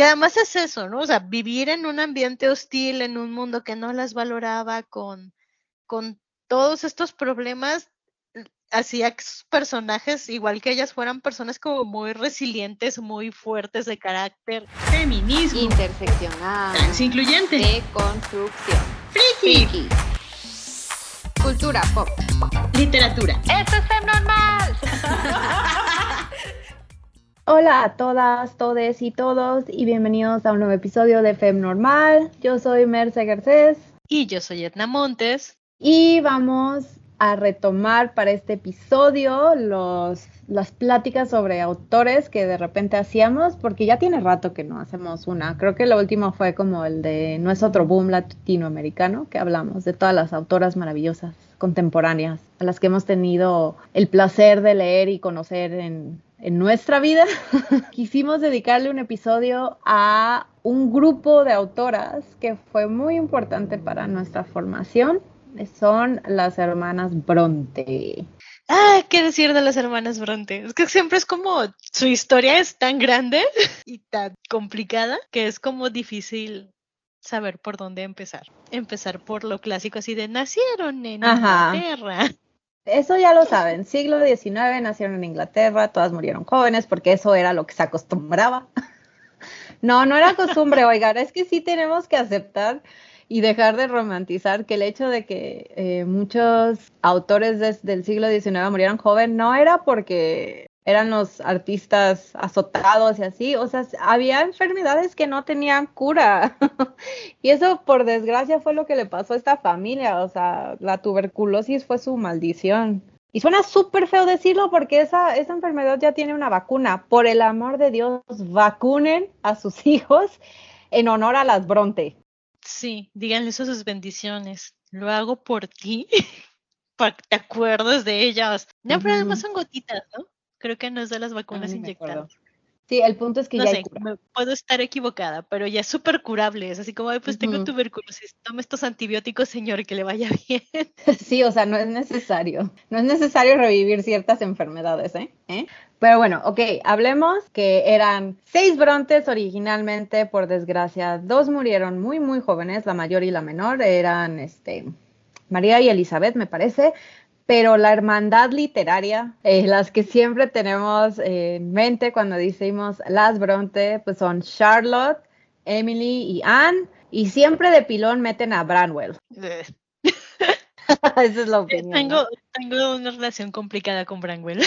Que además es eso, ¿no? O sea, vivir en un ambiente hostil, en un mundo que no las valoraba, con, con todos estos problemas, hacía que sus personajes, igual que ellas, fueran personas como muy resilientes, muy fuertes de carácter. Feminismo. Interseccional. incluyente. De construcción. Friki. Cultura pop. Literatura. ¡Esto es Normal! Hola a todas, todes y todos y bienvenidos a un nuevo episodio de Fem Normal. Yo soy Merce Garcés. Y yo soy Edna Montes. Y vamos a retomar para este episodio los, las pláticas sobre autores que de repente hacíamos, porque ya tiene rato que no hacemos una. Creo que lo último fue como el de No es otro boom latinoamericano, que hablamos de todas las autoras maravillosas contemporáneas a las que hemos tenido el placer de leer y conocer en, en nuestra vida. Quisimos dedicarle un episodio a un grupo de autoras que fue muy importante para nuestra formación son las hermanas Bronte. Ah, qué decir de las hermanas Bronte. Es que siempre es como su historia es tan grande y tan complicada que es como difícil saber por dónde empezar. Empezar por lo clásico así de nacieron en Inglaterra. Eso ya lo saben, siglo XIX nacieron en Inglaterra, todas murieron jóvenes porque eso era lo que se acostumbraba. No, no era costumbre, oigan, es que sí tenemos que aceptar y dejar de romantizar que el hecho de que eh, muchos autores del siglo XIX murieran joven no era porque eran los artistas azotados y así, o sea, había enfermedades que no tenían cura. y eso, por desgracia, fue lo que le pasó a esta familia, o sea, la tuberculosis fue su maldición. Y suena súper feo decirlo porque esa, esa enfermedad ya tiene una vacuna. Por el amor de Dios, vacunen a sus hijos en honor a las Bronte. Sí, díganle eso sus bendiciones. Lo hago por ti, para que te acuerdes de ellas. No, pero además son gotitas, ¿no? Creo que no es de las vacunas inyectadas. Sí, el punto es que no ya sé, puedo estar equivocada, pero ya es súper curable. Es así como, pues tengo tuberculosis, tome estos antibióticos, señor, que le vaya bien. Sí, o sea, no es necesario. No es necesario revivir ciertas enfermedades, ¿eh? ¿Eh? Pero bueno, ok, hablemos que eran seis brontes originalmente, por desgracia, dos murieron muy, muy jóvenes, la mayor y la menor, eran este, María y Elizabeth, me parece pero la hermandad literaria, eh, las que siempre tenemos en mente cuando decimos las Bronte, pues son Charlotte, Emily y Anne, y siempre de pilón meten a Branwell. Esa es la opinión. Tengo, tengo una relación complicada con Branwell.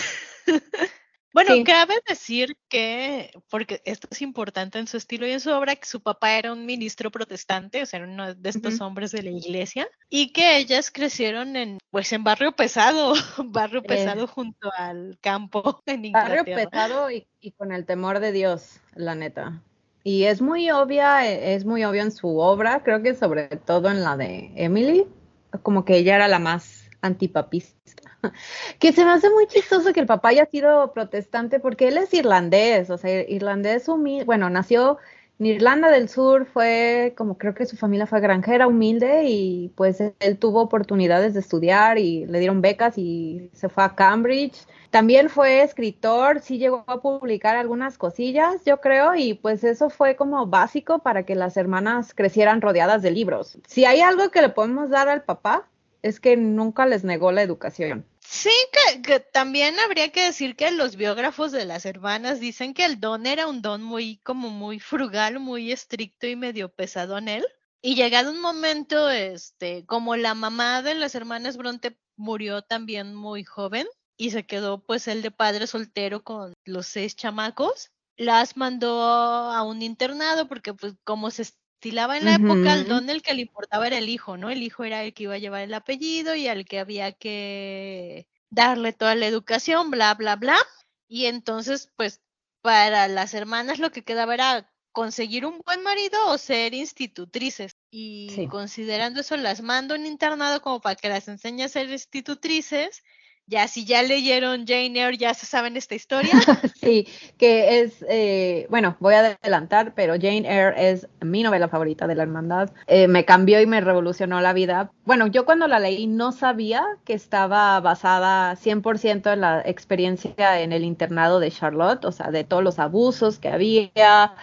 Bueno, cabe decir que, porque esto es importante en su estilo y en su obra, que su papá era un ministro protestante, o sea, era uno de estos hombres de la iglesia, y que ellas crecieron en, pues, en barrio pesado, barrio eh. pesado junto al campo en Inglaterra. Barrio pesado y, y con el temor de Dios, la neta. Y es muy obvia, e, es muy obvio en su obra, creo que sobre todo en la de Emily, como que ella era la más antipapista que se me hace muy chistoso que el papá haya sido protestante porque él es irlandés, o sea, irlandés humilde, bueno, nació en Irlanda del Sur, fue como creo que su familia fue granjera, humilde y pues él tuvo oportunidades de estudiar y le dieron becas y se fue a Cambridge. También fue escritor, sí llegó a publicar algunas cosillas, yo creo, y pues eso fue como básico para que las hermanas crecieran rodeadas de libros. Si hay algo que le podemos dar al papá, es que nunca les negó la educación. Sí, que, también habría que decir que los biógrafos de las hermanas dicen que el don era un don muy, como muy frugal, muy estricto y medio pesado en él. Y llegado un momento, este, como la mamá de las hermanas Bronte murió también muy joven y se quedó pues él de padre soltero con los seis chamacos, las mandó a un internado porque pues como se estilaba en la época, al don el que le importaba era el hijo, ¿no? El hijo era el que iba a llevar el apellido y al que había que darle toda la educación, bla, bla, bla. Y entonces, pues, para las hermanas lo que quedaba era conseguir un buen marido o ser institutrices. Y considerando eso, las mando en internado como para que las enseñe a ser institutrices ya si ya leyeron Jane Eyre, ya se saben esta historia. sí, que es, eh, bueno, voy a adelantar, pero Jane Eyre es mi novela favorita de la hermandad. Eh, me cambió y me revolucionó la vida. Bueno, yo cuando la leí no sabía que estaba basada 100% en la experiencia en el internado de Charlotte, o sea, de todos los abusos que había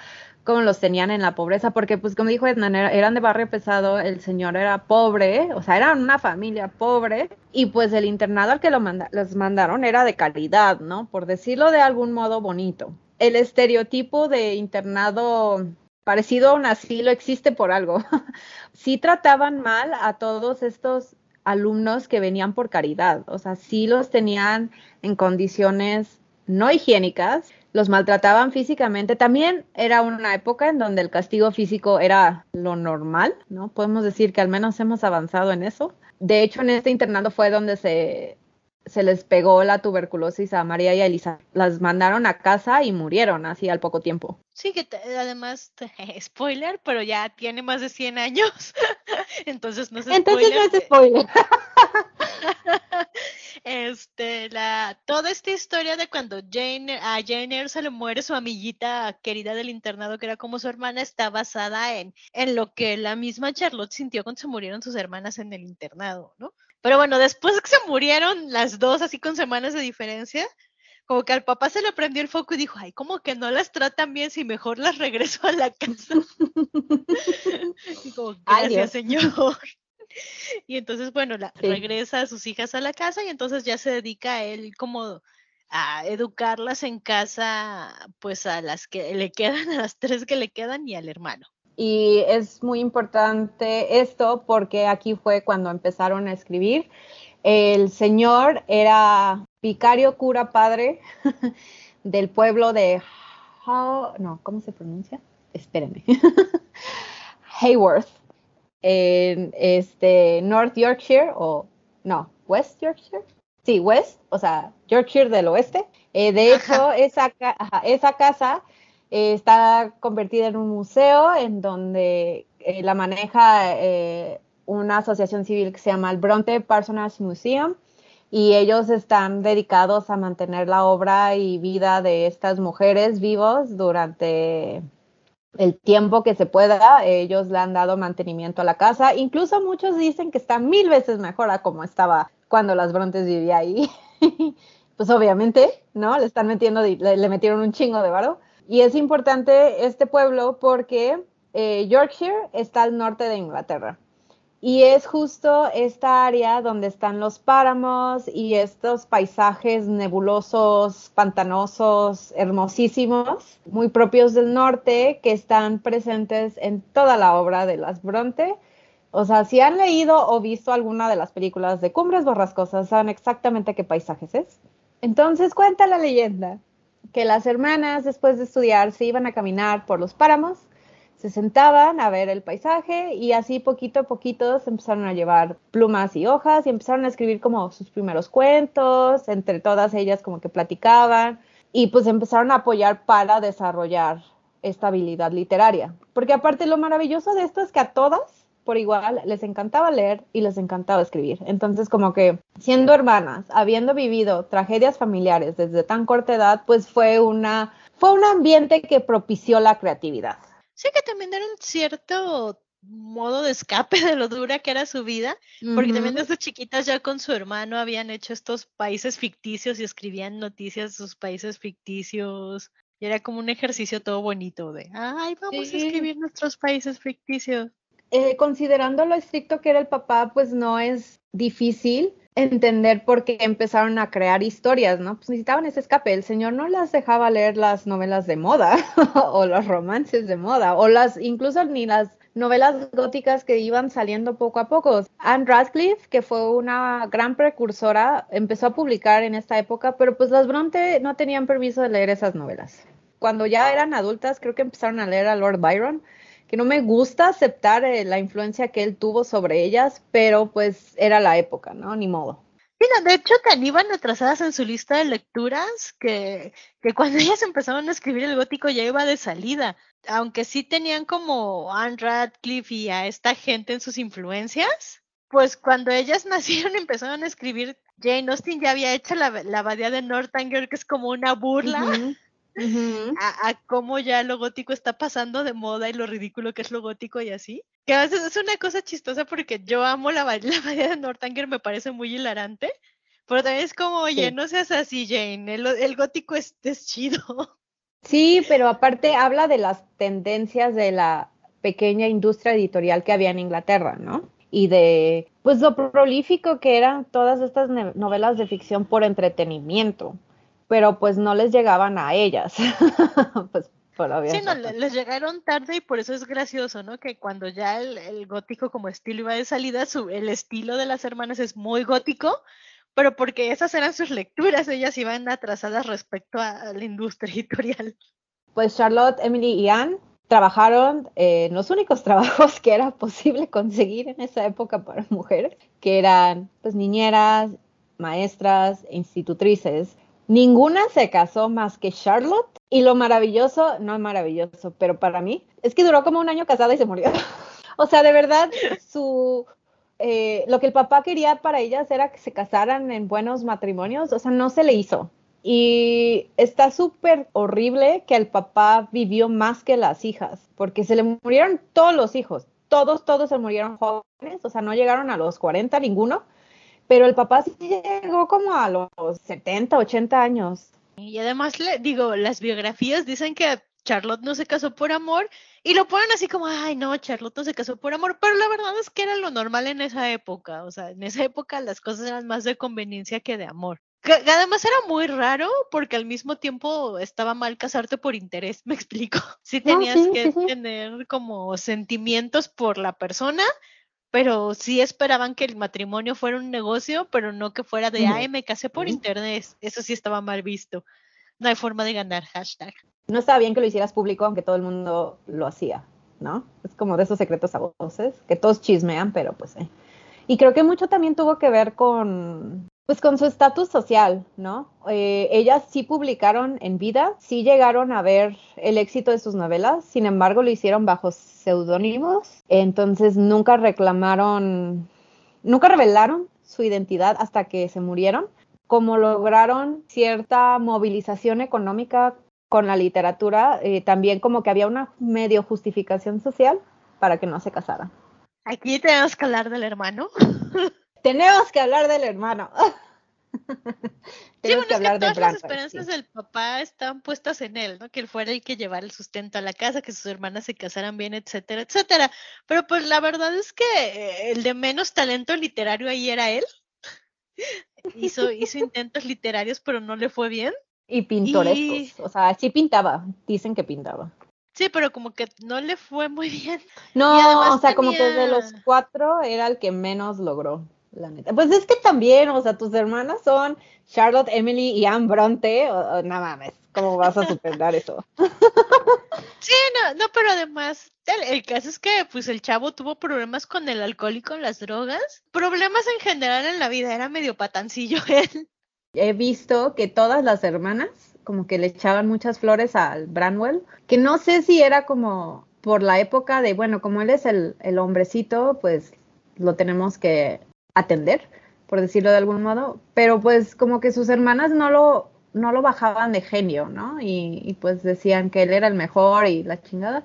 cómo los tenían en la pobreza, porque pues como dijo Edna, era- eran de barrio pesado, el señor era pobre, o sea, eran una familia pobre, y pues el internado al que lo los mandaron era de calidad, ¿no? Por decirlo de algún modo bonito. El estereotipo de internado parecido a un asilo existe por algo. sí trataban mal a todos estos alumnos que venían por caridad, o sea, sí los tenían en condiciones no higiénicas, los maltrataban físicamente. También era una época en donde el castigo físico era lo normal, ¿no? Podemos decir que al menos hemos avanzado en eso. De hecho, en este internado fue donde se, se les pegó la tuberculosis a María y a Elisa. Las mandaron a casa y murieron así al poco tiempo. Sí, que te- además, te- spoiler, pero ya tiene más de 100 años. Entonces no es Entonces no spoiler. es spoiler. Este, la, toda esta historia de cuando Jane, a Jane Eyre se le muere su amiguita querida del internado, que era como su hermana, está basada en, en lo que la misma Charlotte sintió cuando se murieron sus hermanas en el internado, ¿no? Pero bueno, después que se murieron las dos, así con semanas de diferencia, como que al papá se le prendió el foco y dijo, ay, como que no las tratan bien, si mejor las regreso a la casa. y como, gracias, señor. Y entonces, bueno, la, Sí. regresa a sus hijas a la casa y entonces ya se dedica a él como a educarlas en casa, pues a las que le quedan, a las tres que le quedan y al hermano. Y es muy importante esto porque aquí fue cuando empezaron a escribir. El señor era vicario cura padre del pueblo de How- no, ¿cómo se pronuncia? Espérenme. Hayworth, en este North Yorkshire o no, West Yorkshire. Sí, West, o sea, Yorkshire del oeste. Eh, de hecho, esa, esa casa eh, está convertida en un museo en donde eh, la maneja eh, una asociación civil que se llama el Bronte Parsonage Museum y ellos están dedicados a mantener la obra y vida de estas mujeres vivos durante el tiempo que se pueda. Ellos le han dado mantenimiento a la casa. Incluso muchos dicen que está mil veces mejor a como estaba cuando las Brontes vivía ahí. pues obviamente, ¿no? Le están metiendo, le metieron un chingo de varo. Y es importante este pueblo porque eh, Yorkshire está al norte de Inglaterra. Y es justo esta área donde están los páramos y estos paisajes nebulosos, pantanosos, hermosísimos, muy propios del norte, que están presentes en toda la obra de las Bronte. O sea, si han leído o visto alguna de las películas de Cumbres Borrascosas, saben exactamente qué paisajes es. Entonces cuenta la leyenda que las hermanas, después de estudiar, se iban a caminar por los páramos se sentaban a ver el paisaje y así poquito a poquito se empezaron a llevar plumas y hojas y empezaron a escribir como sus primeros cuentos, entre todas ellas como que platicaban y pues empezaron a apoyar para desarrollar esta habilidad literaria. Porque aparte lo maravilloso de esto es que a todas por igual les encantaba leer y les encantaba escribir. Entonces como que siendo hermanas, habiendo vivido tragedias familiares desde tan corta edad, pues fue una fue un ambiente que propició la creatividad. Sí que también era un cierto modo de escape de lo dura que era su vida, porque también desde chiquitas ya con su hermano habían hecho estos países ficticios y escribían noticias de sus países ficticios. Y era como un ejercicio todo bonito de, ay, vamos Sí. a escribir nuestros países ficticios. Eh, considerando lo estricto que era el papá, pues no es difícil entender por qué empezaron a crear historias, ¿no? Pues necesitaban ese escape. El señor no las dejaba leer las novelas de moda o los romances de moda o las, incluso ni las novelas góticas que iban saliendo poco a poco. Anne Radcliffe, que fue una gran precursora, empezó a publicar en esta época, pero pues las Bronte no tenían permiso de leer esas novelas. Cuando ya eran adultas, creo que empezaron a leer a Lord Byron que no me gusta aceptar eh, la influencia que él tuvo sobre ellas, pero pues era la época, ¿no? Ni modo. Mira, de hecho, tan iban atrasadas en su lista de lecturas que, que cuando ellas empezaron a escribir el gótico ya iba de salida. Aunque sí tenían como Anne Radcliffe y a esta gente en sus influencias, pues cuando ellas nacieron empezaron a escribir. Jane Austen ya había hecho la, la abadía de Northanger, que es como una burla A, a cómo ya lo gótico está pasando de moda y lo ridículo que es lo gótico y así. Que a veces es una cosa chistosa porque yo amo la, la de Northanger, me parece muy hilarante. Pero también es como, oye, Sí. no seas así, Jane. El, el gótico es, es chido. Sí, pero aparte habla de las tendencias de la pequeña industria editorial que había en Inglaterra, ¿no? Y de, pues, lo prolífico que eran todas estas novelas de ficción por entretenimiento, pero pues no les llegaban a ellas, pues, Sí, no, les llegaron tarde y por eso es gracioso, ¿no? Que cuando ya el, el gótico como estilo iba de salida, su, el estilo de las hermanas es muy gótico, pero porque esas eran sus lecturas, ellas iban atrasadas respecto a, a la industria editorial. Pues Charlotte, Emily y Anne trabajaron en los únicos trabajos que era posible conseguir en esa época para mujeres, que eran pues niñeras, maestras, institutrices. Ninguna se casó más que Charlotte y lo maravilloso, no maravilloso, pero para mí es que duró como un año casada y se murió. o sea, de verdad, su eh, lo que el papá quería para ellas era que se casaran en buenos matrimonios, o sea, no se le hizo. Y está súper horrible que el papá vivió más que las hijas, porque se le murieron todos los hijos, todos, todos se murieron jóvenes, o sea, no llegaron a los 40 ninguno, pero el papá sí llegó como a los 70, 80 años. Y además, le digo, las biografías dicen que Charlotte no se casó por amor y lo ponen así como, ay, no, Charlotte no se casó por amor, pero la verdad es que era lo normal en esa época, o sea, en esa época las cosas eran más de conveniencia que de amor. Que además era muy raro porque al mismo tiempo estaba mal casarte por interés, me explico. Sí No, tenías sí, que sí, sí. tener como sentimientos por la persona, pero sí esperaban que el matrimonio fuera un negocio, pero no que fuera de, ay, me casé por internet. Eso sí estaba mal visto. No hay forma de ganar, hashtag. No estaba bien que lo hicieras público, aunque todo el mundo lo hacía, ¿no? Es como de esos secretos a voces, que todos chismean, pero pues... eh. Y creo que mucho también tuvo que ver con, pues con su estatus social, ¿no? Eh, ellas sí publicaron en vida, sí llegaron a ver el éxito de sus novelas, sin embargo lo hicieron bajo seudónimos, entonces nunca reclamaron, nunca revelaron su identidad hasta que se murieron, como lograron cierta movilización económica con la literatura, eh, también como que había una medio justificación social para que no se casaran. Aquí tenemos que hablar del hermano. Tenemos que hablar del hermano. Sí, Tenemos bueno, que es que hablar de todas las Branwell, esperanzas sí. del papá están puestas en él, ¿no? Que él fuera el que llevara el sustento a la casa, que sus hermanas se casaran bien, etcétera, etcétera. Pero pues la verdad es que eh, el de menos talento literario ahí era él. Hizo, hizo intentos literarios, pero no le fue bien. Y pintorescos. Y- O sea, sí pintaba. Dicen que pintaba. Sí, pero como que no le fue muy bien. No, o sea, como que de los cuatro era el que menos logró, la neta. Pues es que también, o sea, tus hermanas son Charlotte, Emily y Anne Bronte. O, o, no mames, ¿cómo vas a superar eso? Sí, no, no, pero además, el, el caso es que pues el chavo tuvo problemas con el alcohol y con las drogas. Problemas en general en la vida, era medio patancillo él. He visto que todas las hermanas como que le echaban muchas flores al Branwell, que no sé si era como por la época de, bueno, como él es el, el hombrecito, pues lo tenemos que atender, por decirlo de algún modo, pero pues como que sus hermanas no lo, no lo bajaban de genio, ¿no? Y, pues decían que él era el mejor y la chingada.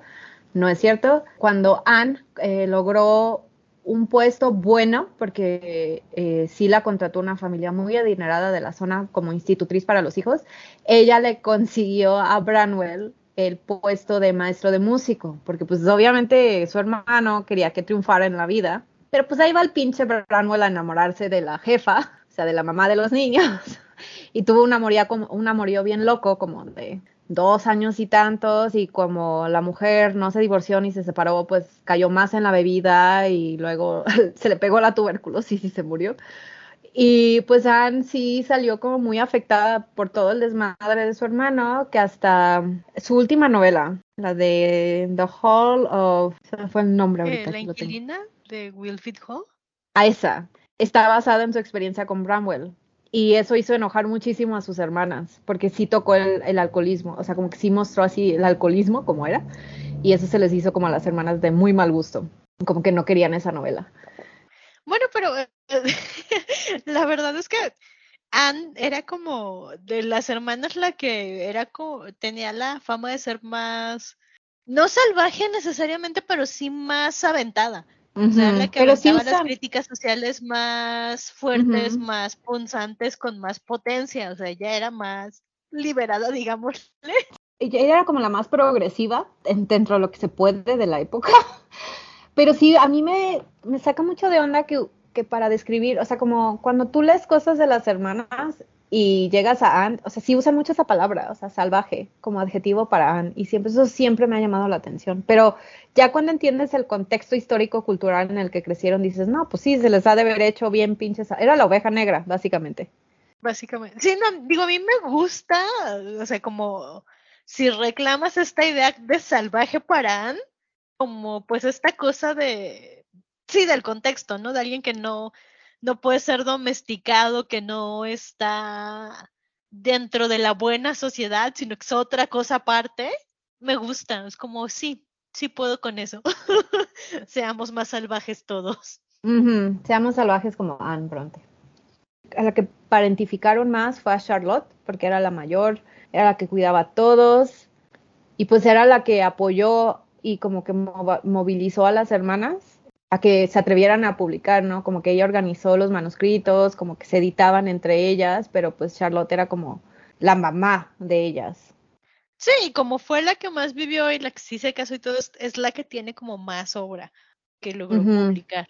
No es cierto. Cuando Anne eh, logró un puesto bueno, porque eh, sí la contrató una familia muy adinerada de la zona como institutriz para los hijos, ella le consiguió a Branwell el puesto de maestro de músico, porque pues obviamente su hermano quería que triunfara en la vida, pero pues ahí va el pinche Branwell a enamorarse de la jefa, o sea, de la mamá de los niños, y tuvo un amorío, como, un amorío bien loco, como de dos años y tantos, y como la mujer no se divorció ni se separó, pues cayó más en la bebida y luego se le pegó la tuberculosis y se murió. Y pues Anne sí salió como muy afectada por todo el desmadre de su hermano, que hasta su última novela, la de The Hall of... Fue el nombre ahorita. la inquilina de Wilfrid Hall. A esa. Está basada en su experiencia con Bramwell. Y eso hizo enojar muchísimo a sus hermanas, porque sí tocó el, el alcoholismo, o sea, como que sí mostró así el alcoholismo como era, y eso se les hizo como a las hermanas de muy mal gusto, como que no querían esa novela. Bueno, pero eh, la verdad es que Anne era como de las hermanas la que era como tenía la fama de ser más no salvaje necesariamente, pero sí más aventada. O sea, la que Pero sí las críticas sociales más fuertes, más punzantes, con más potencia. O sea, ella era más liberada, digámosle. ella era como la más progresiva en- dentro de lo que se puede de la época. Pero sí, a mí me, me saca mucho de onda que, que para describir, o sea, como cuando tú lees cosas de las hermanas y llegas a Anne, o sea, sí usan mucho esa palabra, o sea, salvaje, como adjetivo para Anne, y siempre, eso siempre me ha llamado la atención. Pero ya cuando entiendes el contexto histórico-cultural en el que crecieron, dices, no, pues sí, se les ha de haber hecho bien pinches. Era la oveja negra, básicamente. Básicamente. Sí, no, digo, a mí me gusta, o sea, como si reclamas esta idea de salvaje para Anne, como pues esta cosa de, sí, del contexto, ¿no? De alguien que no, no puede ser domesticado, que no está dentro de la buena sociedad, sino que es otra cosa aparte. Me gusta, es como, sí, sí puedo con eso. Seamos más salvajes todos. Seamos salvajes como Anne Bronte. A la que parentificaron más fue a Charlotte, porque era la mayor, era la que cuidaba a todos, y pues era la que apoyó y como que movilizó a las hermanas a que se atrevieran a publicar, ¿no? Como que ella organizó los manuscritos, como que se editaban entre ellas, pero pues Charlotte era como la mamá de ellas. Sí, y como fue la que más vivió y la que sí se casó y todo, es, la que tiene como más obra que logró publicar.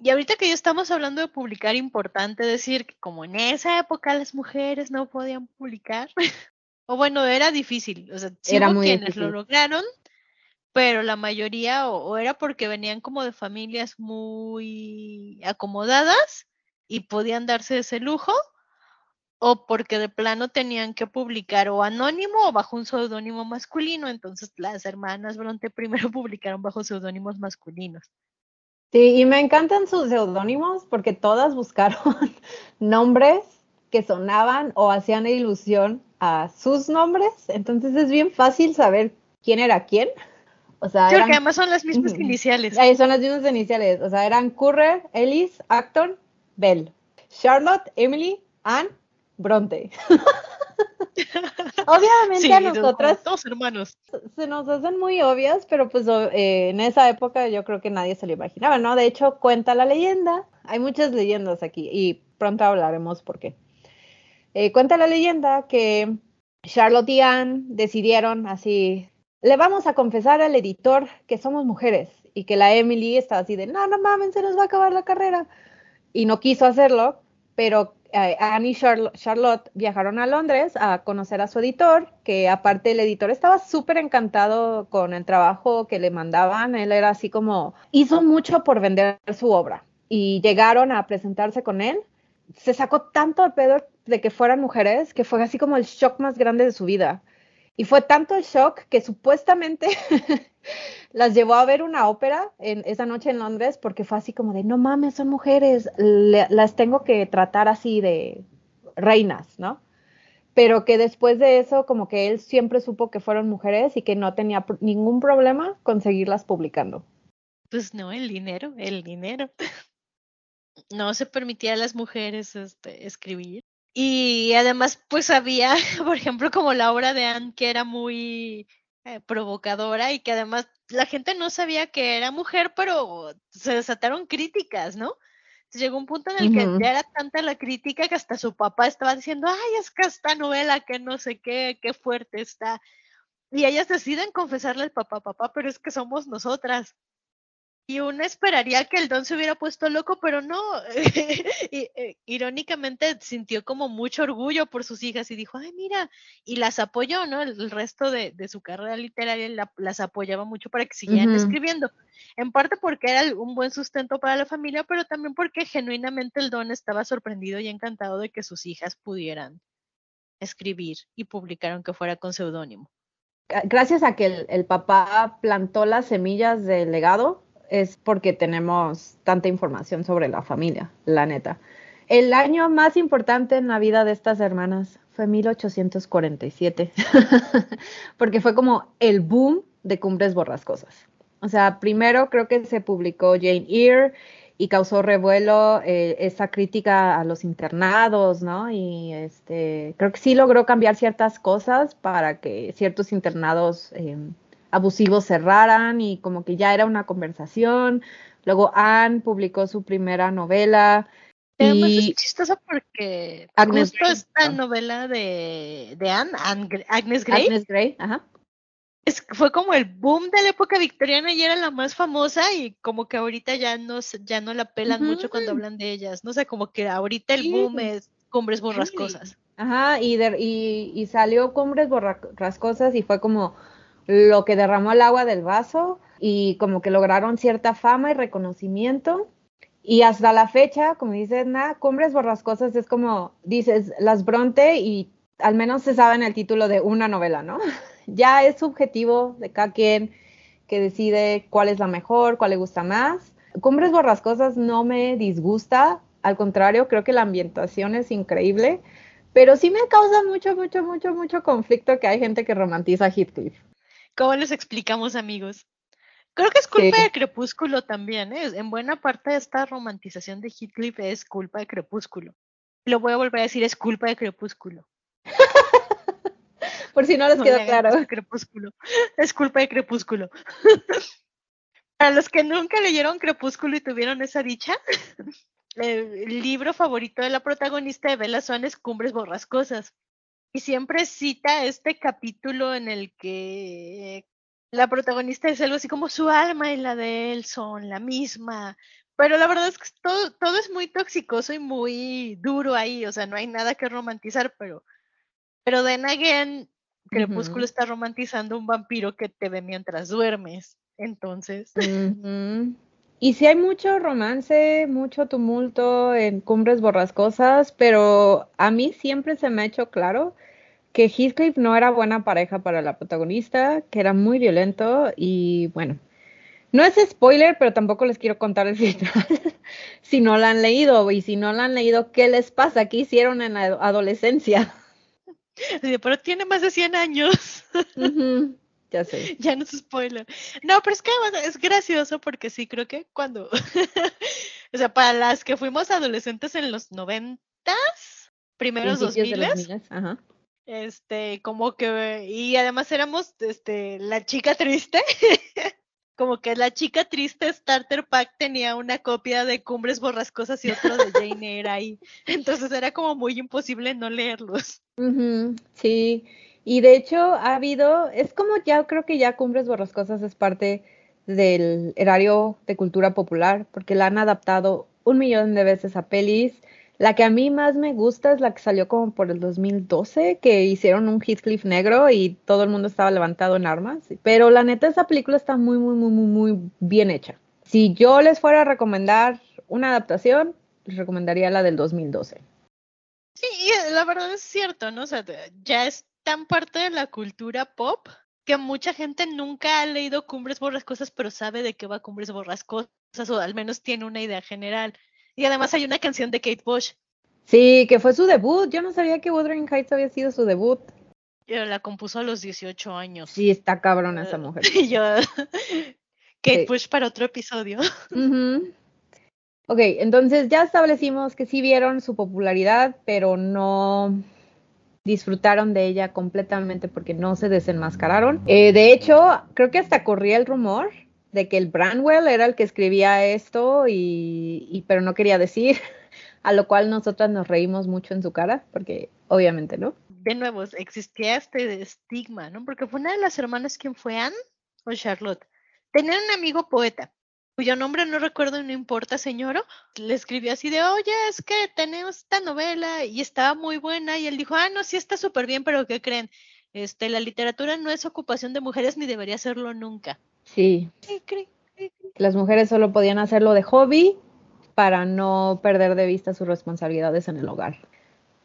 Y ahorita que ya estamos hablando de publicar, importante decir que como en esa época las mujeres no podían publicar, o bueno, era difícil, o sea, sí Era hubo muy quienes lo lograron, pero la mayoría o, era porque venían como de familias muy acomodadas y podían darse ese lujo, o porque de plano tenían que publicar o anónimo o bajo un seudónimo masculino, entonces las hermanas Bronte primero publicaron bajo seudónimos masculinos. Sí, y me encantan sus seudónimos porque todas buscaron nombres que sonaban o hacían ilusión a sus nombres, entonces es bien fácil saber quién era quién. O sea, Sí, porque eran, además son las mismas iniciales. ahí son las mismas iniciales, o sea, eran Currer, Ellis, Acton, Bell, Charlotte, Emily, Anne, Bronte. Obviamente Sí, a nosotras dos hermanos. se nos hacen muy obvias, pero pues eh, en esa época yo creo que nadie se lo imaginaba, ¿no? De hecho, cuenta la leyenda, hay muchas leyendas aquí y pronto hablaremos por qué. Eh, cuenta la leyenda que Charlotte y Anne decidieron así, le vamos a confesar al editor que somos mujeres y que la Emily estaba así de, no, no mames, se nos va a acabar la carrera. Y no quiso hacerlo, pero eh, Anne y Charlo- Charlotte viajaron a Londres a conocer a su editor, que aparte el editor estaba súper encantado con el trabajo que le mandaban, él era así como, hizo mucho por vender su obra y llegaron a presentarse con él. Se sacó tanto de pedo de que fueran mujeres que fue así como el shock más grande de su vida. Y fue tanto el shock que supuestamente las llevó a ver una ópera en, esa noche en Londres porque fue así como de, no mames, son mujeres, las tengo que tratar así de reinas, ¿no? Pero que después de eso, como que él siempre supo que fueron mujeres y que no tenía ningún problema conseguirlas publicando. Pues no, el dinero, el dinero. No se permitía a las mujeres este, escribir. Y además, pues había, por ejemplo, como la obra de Anne, que era muy eh, provocadora y que además la gente no sabía que era mujer, pero se desataron críticas, ¿no? Entonces, llegó un punto en el que ya era tanta la crítica que hasta su papá estaba diciendo, ay, es que esta novela, que no sé qué, qué fuerte está. Y ellas deciden confesarle al papá, papá, pero es que somos nosotras. Y uno esperaría que el don se hubiera puesto loco, pero no. y, eh, irónicamente sintió como mucho orgullo por sus hijas y dijo, ay, mira, y las apoyó, ¿no? El, el resto de, de su carrera literaria la- las apoyaba mucho para que siguieran escribiendo. En parte porque era un buen sustento para la familia, pero también porque genuinamente el don estaba sorprendido y encantado de que sus hijas pudieran escribir y publicaron que fuera con seudónimo. Gracias a que el, el papá plantó las semillas del legado, es porque tenemos tanta información sobre la familia, la neta. El año más importante en la vida de estas hermanas fue 1847, porque fue como el boom de Cumbres Borrascosas. O sea, primero creo que se publicó Jane Eyre y causó revuelo eh, esa crítica a los internados, ¿no? Y este, creo que sí logró cambiar ciertas cosas para que ciertos internados eh, abusivos cerraran y como que ya era una conversación. Luego Anne publicó su primera novela Además Y es chistoso porque Agnes justo Grey, esta ¿no? novela de, de Anne, Agnes Grey, Agnes Grey, ajá. es- fue como el boom de la época victoriana y era la más famosa y como que ahorita ya no, ya no la pelan mucho cuando hablan de ellas. No sé, como que ahorita el Sí. boom es Cumbres Borrascosas. Ajá, y, de- y, y salió Cumbres Borrascosas y fue como lo que derramó el agua del vaso y como que lograron cierta fama y reconocimiento. Y hasta la fecha, como dice Edna, Cumbres Borrascosas es como, dices, las Bronte y al menos se sabe en el título de una novela, ¿no? Ya es subjetivo de cada quien que decide cuál es la mejor, cuál le gusta más. Cumbres Borrascosas no me disgusta, al contrario, creo que la ambientación es increíble, pero sí me causa mucho, mucho, mucho, mucho conflicto que hay gente que romantiza Heathcliff. ¿Cómo les explicamos, amigos? Creo que es culpa Sí. de Crepúsculo también, ¿eh? En buena parte de esta romantización de Heathcliff es culpa de Crepúsculo. Lo voy a volver a decir, es culpa de Crepúsculo. Por si no les No quedó claro. Crepúsculo. Es culpa de Crepúsculo. Para los que nunca leyeron Crepúsculo y tuvieron esa dicha, el libro favorito de la protagonista de Bella Swan es Cumbres Borrascosas. Y siempre cita este capítulo en el que la protagonista es algo así como su alma y la de él son la misma. Pero la verdad es que todo, todo es muy toxicoso y muy duro ahí. O sea, no hay nada que romantizar, pero, pero then again, Crepúsculo está romantizando un vampiro que te ve mientras duermes. Entonces. Y sí hay mucho romance, mucho tumulto en Cumbres Borrascosas, pero a mí siempre se me ha hecho claro que Heathcliff no era buena pareja para la protagonista, que era muy violento y bueno, no es spoiler, pero tampoco les quiero contar el final si no la han leído y si no la han leído, ¿qué les pasa? ¿Qué hicieron en la adolescencia? pero tiene más de 100 años. Ujú, Ya sé. ya no es spoiler. No, pero es que además es gracioso porque sí, creo que cuando, o sea, para las que fuimos adolescentes en los noventas, primeros dos miles, ajá. este, como que, y además éramos, este, la chica triste, como que la chica triste Starter Pack tenía una copia de Cumbres Borrascosas y otro de Jane Eyre ahí, entonces era como muy imposible no leerlos. Ujú, sí, y de hecho ha habido, es como ya creo que ya Cumbres Borrascosas es parte del erario de cultura popular, porque la han adaptado un millón de veces a pelis. La que a mí más me gusta es la que salió como por el 2012, que hicieron un Heathcliff negro y todo el mundo estaba levantado en armas. Pero la neta, esa película está muy, muy, muy, muy, muy bien hecha. Si yo les fuera a recomendar una adaptación, les recomendaría la del 2012. Sí, eh, la verdad es cierto, ¿no? O sea, ya es tan parte de la cultura pop que mucha gente nunca ha leído Cumbres Borrascosas, pero sabe de qué va Cumbres Borrascosas, o al menos tiene una idea general. Y además hay una canción de Kate Bush, Sí, que fue su debut. Yo no sabía que Wuthering Heights había sido su debut. la compuso a los 18 años. Sí, está cabrona esa Eh, mujer. Y yo, Kate Sí. Bush para otro episodio. Ok, entonces ya establecimos que sí vieron su popularidad, pero no disfrutaron de ella completamente porque no se desenmascararon. Eh, de hecho, creo que hasta corría el rumor de que el Branwell era el que escribía esto y, pero no quería decir, a lo cual nosotras nos reímos mucho en su cara, porque obviamente no. De nuevo, existía este estigma, ¿no? Porque fue una de las hermanas quien fue Anne o Charlotte. Tenían un amigo poeta, cuyo nombre no recuerdo y no importa, señor. Le escribió así de, oye, es que tenemos esta novela y estaba muy buena. Y él dijo, ah, no, sí está súper bien, pero ¿qué creen? Este, la literatura no es ocupación de mujeres ni debería serlo nunca. Sí, ¿Qué creen? las mujeres solo podían hacerlo de hobby para no perder de vista sus responsabilidades en el hogar.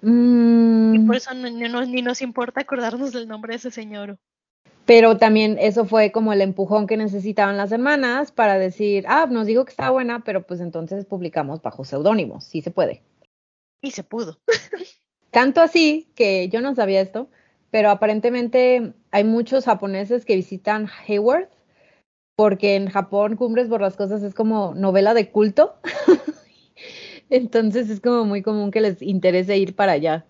Y Mm, por eso no- nos- ni nos importa acordarnos del nombre de ese señor. Pero también eso fue como el empujón que necesitaban las hermanas para decir, ah, nos dijo que estaba buena, pero pues entonces publicamos bajo seudónimos, sí se puede. Y se pudo. Tanto así que yo no sabía esto, pero aparentemente hay muchos japoneses que visitan Hayward, porque en Japón Cumbres Borrascosas es como novela de culto. Entonces es como muy común que les interese ir para allá.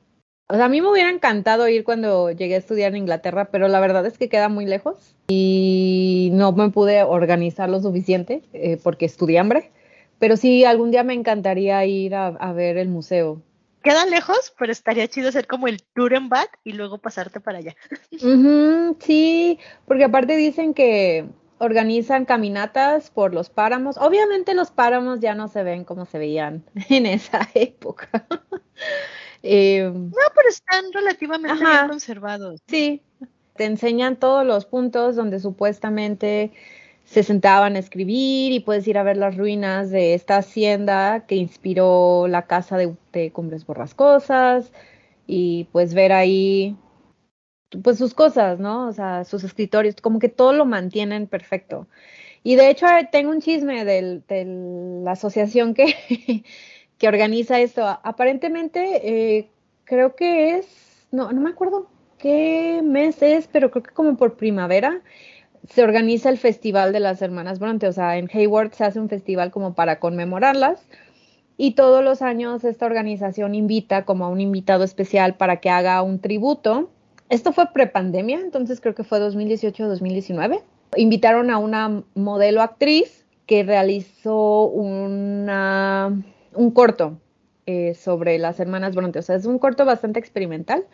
O sea, a mí me hubiera encantado ir cuando llegué a estudiar en Inglaterra, pero la verdad es que queda muy lejos y no me pude organizar lo suficiente eh, porque estudié hambre. Pero sí, algún día me encantaría ir a, a ver el museo. Queda lejos, pero estaría chido hacer como el tour and back y luego pasarte para allá. Sí, porque aparte dicen que organizan caminatas por los páramos. Obviamente los páramos ya no se ven como se veían en esa época. Eh, No, pero están relativamente Ajá. bien conservados. Sí, te enseñan todos los puntos donde supuestamente se sentaban a escribir y puedes ir a ver las ruinas de esta hacienda que inspiró la casa de, de Cumbres Borrascosas y pues ver ahí pues sus cosas, ¿no? O sea, sus escritorios, como que todo lo mantienen perfecto. Y de hecho tengo un chisme del- de la asociación que, que organiza esto. Aparentemente, eh, creo que es, no, no me acuerdo qué mes es, pero creo que como por primavera se organiza el Festival de las Hermanas Bronte. O sea, en Hayward se hace un festival como para conmemorarlas. Y todos los años esta organización invita como a un invitado especial para que haga un tributo. Esto fue prepandemia, entonces creo que fue 2018-2019. Invitaron a una modelo actriz que realizó una, un corto eh, sobre las hermanas Bronte. O sea, es un corto bastante experimental.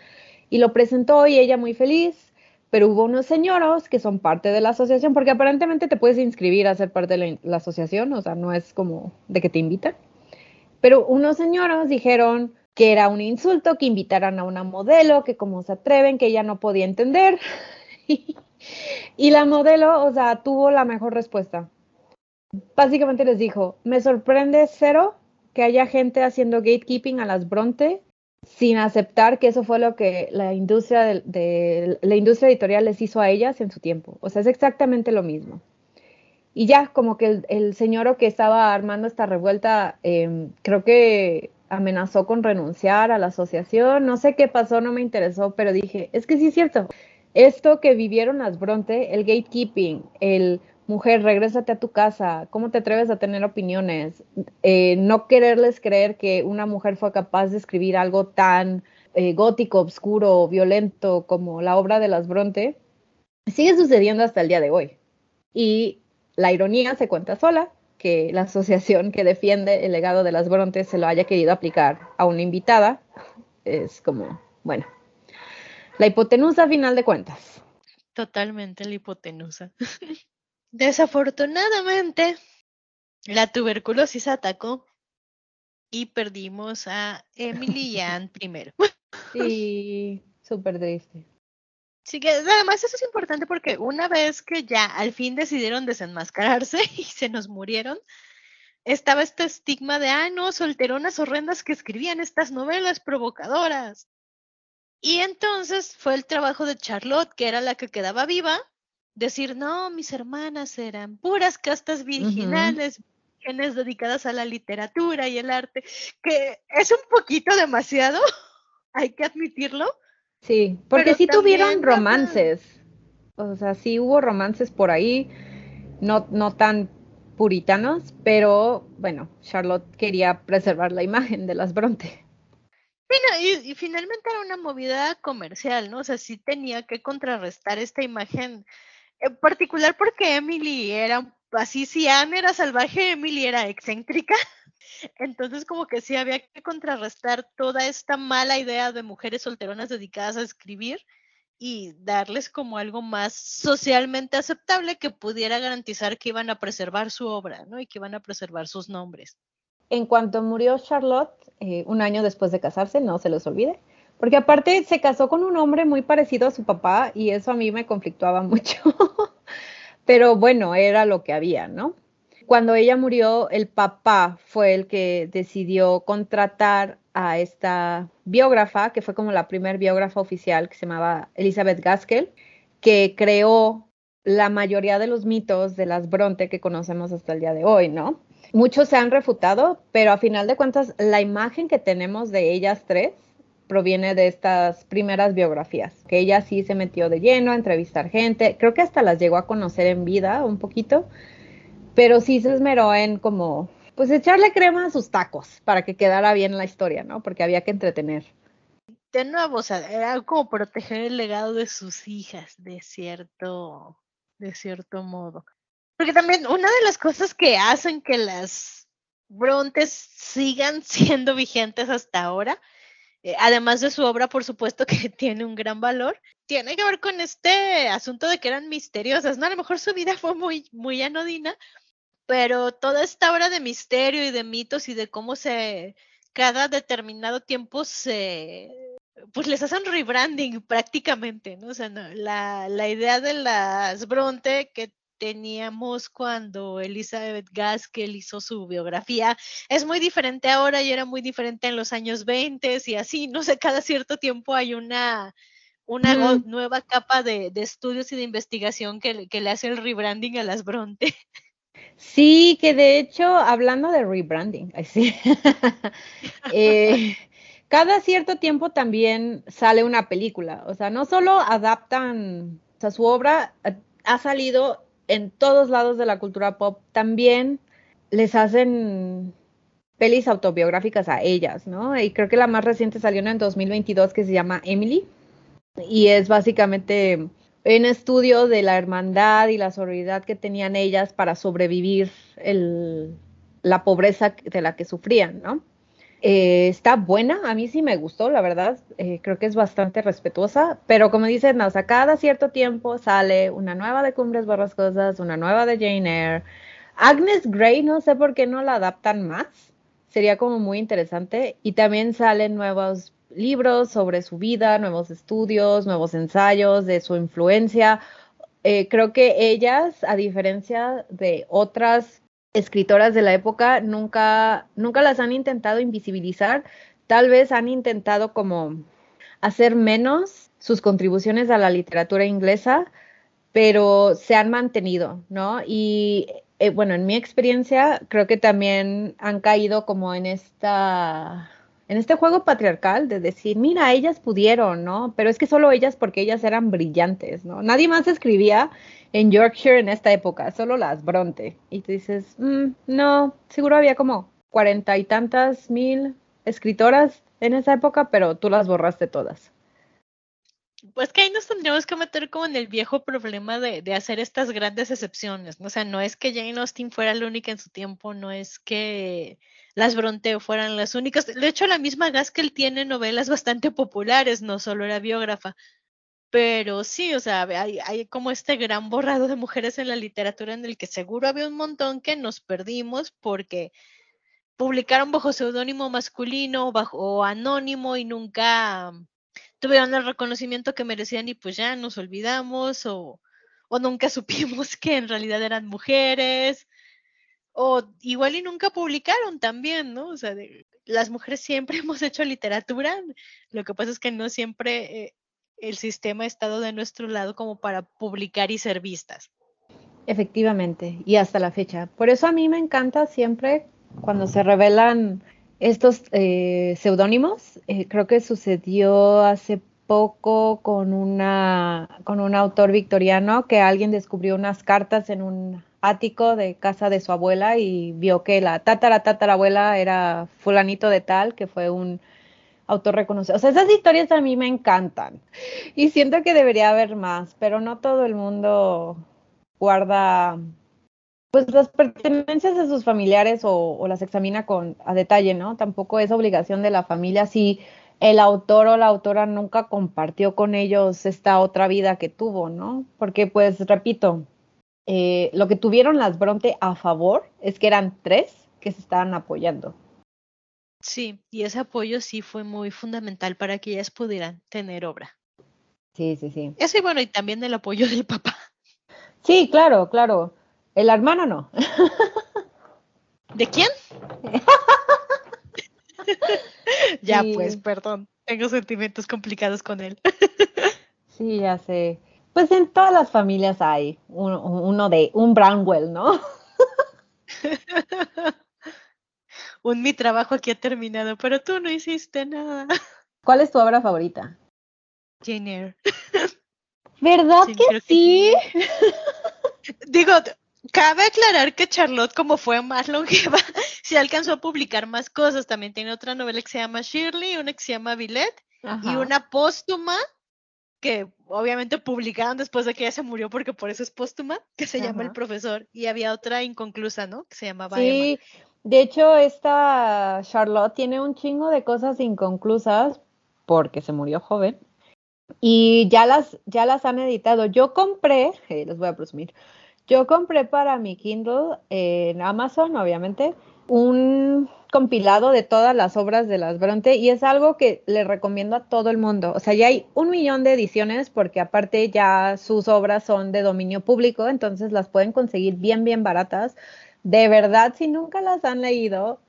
Y lo presentó y ella muy feliz. Pero hubo unos señoros que son parte de la asociación, porque aparentemente te puedes inscribir a ser parte de la, la asociación, o sea, no es como de que te invitan. Pero unos señoros dijeron que era un insulto, que invitaran a una modelo, que cómo se atreven, que ella no podía entender. y la modelo, o sea, tuvo la mejor respuesta. Básicamente les dijo, me sorprende cero que haya gente haciendo gatekeeping a las Bronte sin aceptar que eso fue lo que la industria de, la industria editorial les hizo a ellas en su tiempo. O sea, es exactamente lo mismo. Y ya, como que el, el señor que estaba armando esta revuelta, eh, creo que amenazó con renunciar a la asociación. No sé qué pasó, no me interesó, pero dije, es que sí es cierto. Esto que vivieron las Bronte, el gatekeeping, el mujer, regrésate a tu casa, ¿cómo te atreves a tener opiniones? Eh, no quererles creer que una mujer fue capaz de escribir algo tan eh, gótico, oscuro, violento como la obra de las Bronte, sigue sucediendo hasta el día de hoy. Y la ironía se cuenta sola, que la asociación que defiende el legado de las Brontes se lo haya querido aplicar a una invitada. Es como, bueno, la hipotenusa final de cuentas. Totalmente la hipotenusa. Desafortunadamente, la tuberculosis atacó y perdimos a Emily y a Anne primero. Sí, súper triste. Así que además eso es importante porque una vez que ya al fin decidieron desenmascararse y se nos murieron, estaba este estigma de, ah, no, solteronas horrendas que escribían estas novelas provocadoras. Y entonces fue el trabajo de Charlotte, que era la que quedaba viva, decir, no, mis hermanas eran puras castas virginales, vírgenes dedicadas a la literatura y el arte, que es un poquito demasiado, hay que admitirlo. Sí, porque sí tuvieron romances. O sea, sí hubo romances por ahí, no, no tan puritanos, pero bueno, Charlotte quería preservar la imagen de las Bronte. Y, y finalmente era una movida comercial, ¿no? O sea, sí tenía que contrarrestar esta imagen, en particular porque Emily era así, si Anne era salvaje, Emily era excéntrica. Entonces, como que sí había que contrarrestar toda esta mala idea de mujeres solteronas dedicadas a escribir y darles como algo más socialmente aceptable que pudiera garantizar que iban a preservar su obra, ¿no? Y que iban a preservar sus nombres. En cuanto murió Charlotte, eh, un año después de casarse, no se les olvide, porque aparte se casó con un hombre muy parecido a su papá y eso a mí me conflictuaba mucho. Pero bueno, era lo que había, ¿no? Cuando ella murió, el papá fue el que decidió contratar a esta biógrafa, que fue como la primer biógrafa oficial, que se llamaba Elizabeth Gaskell, que creó la mayoría de los mitos de las Bronte que conocemos hasta el día de hoy, ¿no? Muchos se han refutado, pero a final de cuentas la imagen que tenemos de ellas tres proviene de estas primeras biografías, que ella sí se metió de lleno a entrevistar gente, creo que hasta las llegó a conocer en vida un poquito, pero sí se esmeró en como, pues echarle crema a sus tacos para que quedara bien la historia, ¿no? Porque había que entretener. De nuevo, o sea, era como proteger el legado de sus hijas, de cierto, de cierto modo. Porque también una de las cosas que hacen que las Brontes sigan siendo vigentes hasta ahora. Eh, además de su obra, por supuesto que tiene un gran valor. Tiene que ver con este asunto de que eran misteriosas, ¿no? A lo mejor su vida fue muy, muy anodina, pero toda esta obra de misterio y de mitos y de cómo se cada determinado tiempo se pues les hacen rebranding prácticamente, ¿no? O sea, la, la idea de las Bronte que teníamos cuando Elizabeth Gaskell hizo su biografía. Es muy diferente ahora y era muy diferente en los años 20 y así, no sé, cada cierto tiempo hay una, una Mm. nueva capa de, de estudios y de investigación que, le- que le hace el rebranding a las Bronte. Sí, que de hecho, hablando de rebranding, sí, eh, cada cierto tiempo también sale una película. O sea, no solo adaptan, o sea, su obra eh, ha salido en todos lados de la cultura pop, también les hacen pelis autobiográficas a ellas, ¿no? Y creo que la más reciente salió en 2022 que se llama Emily y es básicamente un estudio de la hermandad y la sororidad que tenían ellas para sobrevivir la pobreza de la que sufrían, ¿no? Eh, está buena, a mí sí me gustó, la verdad, eh, creo que es bastante respetuosa, pero como dicen, o sea, cada cierto tiempo sale una nueva de Cumbres Borrascosas, una nueva de Jane Eyre. Agnes Grey, no sé por qué no la adaptan más, sería como muy interesante, y también salen nuevos libros sobre su vida, nuevos estudios, nuevos ensayos de su influencia. Eh, creo que ellas, a diferencia de otras escritoras de la época, nunca, nunca las han intentado invisibilizar, tal vez han intentado como hacer menos sus contribuciones a la literatura inglesa, pero se han mantenido, ¿no? Y eh, bueno, en mi experiencia, creo que también han caído como en esta en este juego patriarcal de decir, mira, ellas pudieron, ¿no? Pero es que solo ellas porque ellas eran brillantes, ¿no? Nadie más escribía en Yorkshire en esta época, solo las Bronte. Y tú dices, mm, no, seguro había como cuarenta y tantas mil escritoras en esa época, pero tú las borraste todas. Pues que ahí nos tendríamos que meter como en el viejo problema de, de hacer estas grandes excepciones, ¿no? O sea, no es que Jane Austen fuera la única en su tiempo, no es que las Bronte fueran las únicas. De hecho, la misma Gaskell tiene novelas bastante populares, no solo era biógrafa. Pero sí, o sea, hay, como este gran borrado de mujeres en la literatura en el que seguro había un montón que nos perdimos porque publicaron bajo seudónimo masculino bajo o anónimo y nunca tuvieron el reconocimiento que merecían y pues ya nos olvidamos o, o nunca supimos que en realidad eran mujeres o igual y nunca publicaron también, ¿no? O sea, las mujeres siempre hemos hecho literatura, lo que pasa es que no siempre eh, el sistema ha estado de nuestro lado como para publicar y ser vistas. Efectivamente, y hasta la fecha. Por eso a mí me encanta siempre cuando se revelan estos eh, seudónimos. Eh, creo que sucedió hace poco con una con un autor victoriano que alguien descubrió unas cartas en un ático de casa de su abuela y vio que la tatara tatarabuela era fulanito de tal, que fue un autor reconocido. O sea, esas historias a mí me encantan y siento que debería haber más, pero no todo el mundo guarda pues las pertenencias de sus familiares o, o las examina con a detalle, ¿no? Tampoco es obligación de la familia si el autor o la autora nunca compartió con ellos esta otra vida que tuvo, ¿no? Porque, pues, repito, eh, lo que tuvieron las Bronte a favor es que eran tres que se estaban apoyando. Sí, y ese apoyo sí fue muy fundamental para que ellas pudieran tener obra. Sí, sí, sí. Eso y bueno, y también el apoyo del papá. Sí, claro, claro. El hermano no. ¿De quién? ya, Sí. pues, perdón. Tengo sentimientos complicados con él. Sí, ya sé. Pues en todas las familias hay uno, uno de un Brownwell, ¿no? Un mi trabajo aquí ha terminado, pero tú no hiciste nada. ¿Cuál es tu obra favorita? Jane Eyre. ¿Verdad Sí, que sí? Digo, cabe aclarar que Charlotte, como fue más longeva, sí alcanzó a publicar más cosas. También tiene otra novela que se llama Shirley, una que se llama Villette y una póstuma que obviamente publicaron después de que ella se murió porque por eso es póstuma, que se llama El. Profesor. Y había otra inconclusa, ¿no? Que se llamaba Emma. De hecho, esta Charlotte tiene un chingo de cosas inconclusas porque se murió joven y ya las, ya las han editado. Yo compré, eh, les voy a presumir, yo compré para mi Kindle en Amazon, obviamente, un compilado de todas las obras de las Bronte y es algo que le recomiendo a todo el mundo. O sea, ya hay un millón de ediciones porque aparte ya sus obras son de dominio público, entonces las pueden conseguir bien, bien baratas. De verdad, si nunca las han leído,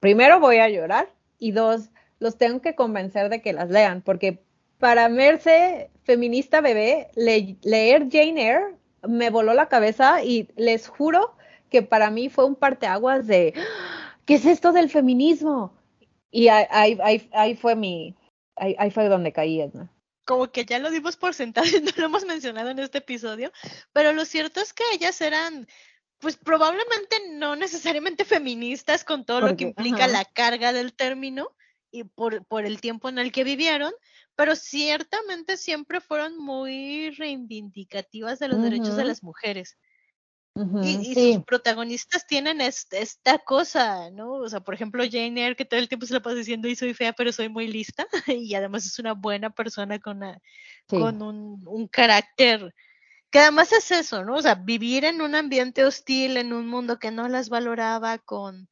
primero voy a llorar y dos, los tengo que convencer de que las lean porque para verse feminista bebé, le- leer Jane Eyre me voló la cabeza y les juro que para mí fue un parteaguas de ¿qué es esto del feminismo? Y ahí, ahí, ahí, fue mi, ahí, fue donde caí, Edna. Como que ya lo dimos por sentado no lo hemos mencionado en este episodio, pero lo cierto es que ellas eran, pues probablemente no necesariamente feministas con todo lo que implica ajá. la carga del término y por, por el tiempo en el que vivieron, pero ciertamente siempre fueron muy reivindicativas de los derechos de las mujeres. Y, y sí, sus protagonistas tienen est- esta cosa, ¿no? O sea, por ejemplo, Jane Eyre, que todo el tiempo se la pasa diciendo, y soy fea, pero soy muy lista, y además es una buena persona con, una- sí. con un, un carácter, que además es eso, ¿no? O sea, vivir en un ambiente hostil, en un mundo que no las valoraba, con,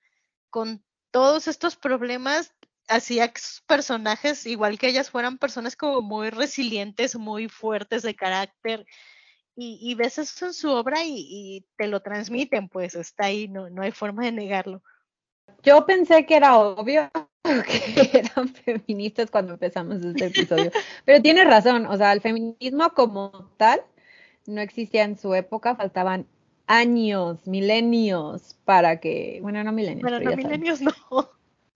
con todos estos problemas, hacía que sus personajes, igual que ellas, fueran personas como muy resilientes, muy fuertes de carácter, y, y ves eso en su obra y, y te lo transmiten, pues está ahí, no, no hay forma de negarlo. Yo pensé que era obvio que eran feministas cuando empezamos este episodio, pero tiene razón, o sea, el feminismo como tal no existía en su época, faltaban años, milenios para que, bueno, no milenios, Bueno, no, saben, milenios no.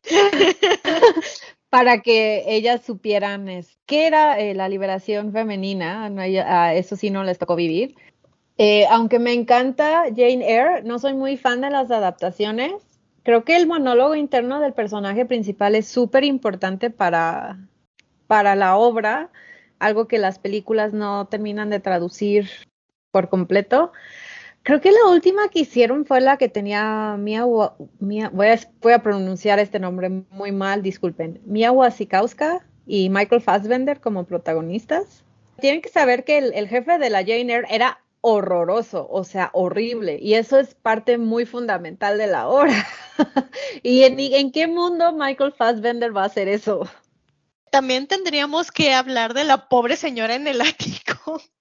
para que ellas supieran es, qué era eh, la liberación femenina, no, ella- a eso sí no les tocó vivir. Eh, aunque me encanta Jane Eyre, no soy muy fan de las adaptaciones. Creo que el monólogo interno del personaje principal es súper importante para, para la obra, algo que las películas no terminan de traducir por completo. Creo que la última que hicieron fue la que tenía Mia, Mia- voy, a, voy a pronunciar este nombre muy mal, disculpen, Mia Wasikowska y Michael Fassbender como protagonistas. Tienen que saber que el, jefe de la Jane Eyre era horroroso, o sea, horrible, y eso es parte muy fundamental de la obra. ¿Y en, en qué mundo Michael Fassbender va a hacer eso? También tendríamos que hablar de la pobre señora en el ático.